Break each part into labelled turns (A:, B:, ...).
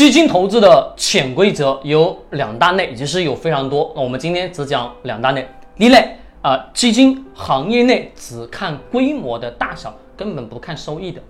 A: 基金投资的潜规则有两大类，其实有非常多。那我们今天只讲两大类。第一类啊，基金行业内只看规模的大小，根本不看收益的。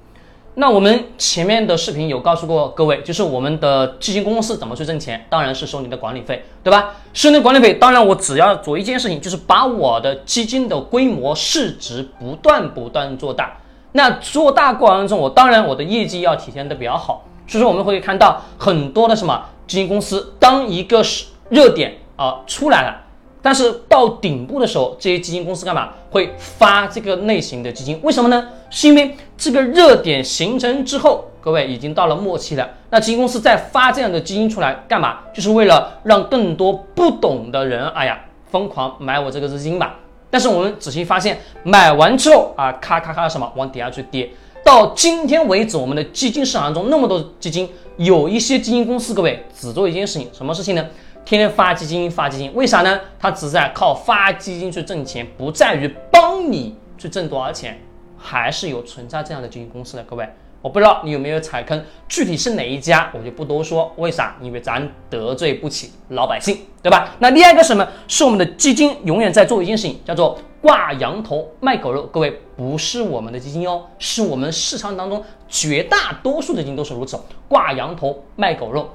A: 那我们前面的视频有告诉过各位，就是我们的基金公司怎么去挣钱，当然是收你的管理费，对吧？收你管理费，当然我只要做一件事情，就是把我的基金的规模市值不断不断做大。那做大过程中，我当然我的业绩要体现的比较好。所以说我们会看到很多的什么基金公司，当一个是热点啊出来了，但是到顶部的时候，这些基金公司干嘛会发这个类型的基金？为什么呢？是因为这个热点形成之后，各位已经到了末期了。那基金公司再发这样的基金出来干嘛？就是为了让更多不懂的人，哎呀，疯狂买我这个资金吧。但是我们仔细发现，买完之后啊，咔咔咔什么往底下去跌。到今天为止，我们的基金市场中那么多基金，有一些基金公司，各位只做一件事情，什么事情呢？天天发基金，发基金，为啥呢？它只在靠发基金去挣钱，不在于帮你去挣多少钱，还是有存在这样的基金公司的，各位。我不知道你有没有踩坑，具体是哪一家，我就不多说。为啥？因为咱得罪不起老百姓，对吧？那第二个什么？是我们的基金永远在做一件事情，叫做挂羊头卖狗肉。各位，不是我们的基金哦，是我们市场当中绝大多数的基金都是如此，挂羊头卖狗肉。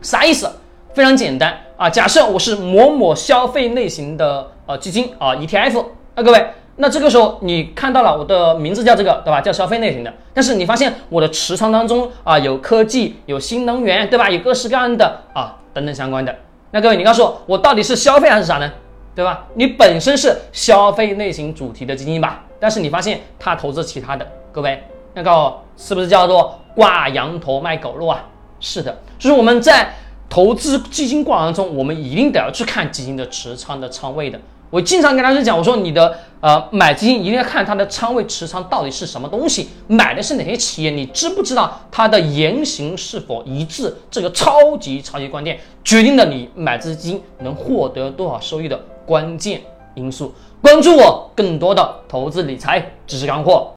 A: 啥意思？非常简单啊，假设我是某某消费类型的呃基金啊 ETF，那各位。那这个时候你看到了我的名字叫这个，对吧？叫消费类型的。但是你发现我的持仓当中啊，有科技，有新能源，对吧？有各式各样的啊等等相关的。那各位，你告诉我，我到底是消费还是啥呢？对吧？你本身是消费类型主题的基金吧？但是你发现它投资其他的，各位，那个是不是叫做挂羊头卖狗肉啊？是的，就是我们在投资基金过程中，我们一定得要去看基金的持仓的仓位的。我经常跟大家讲，我说你的呃买基金一定要看它的仓位持仓到底是什么东西，买的是哪些企业，你知不知道它的言行是否一致？这个超级超级关键，决定了你买这基金能获得多少收益的关键因素。关注我更多的投资理财知识干货。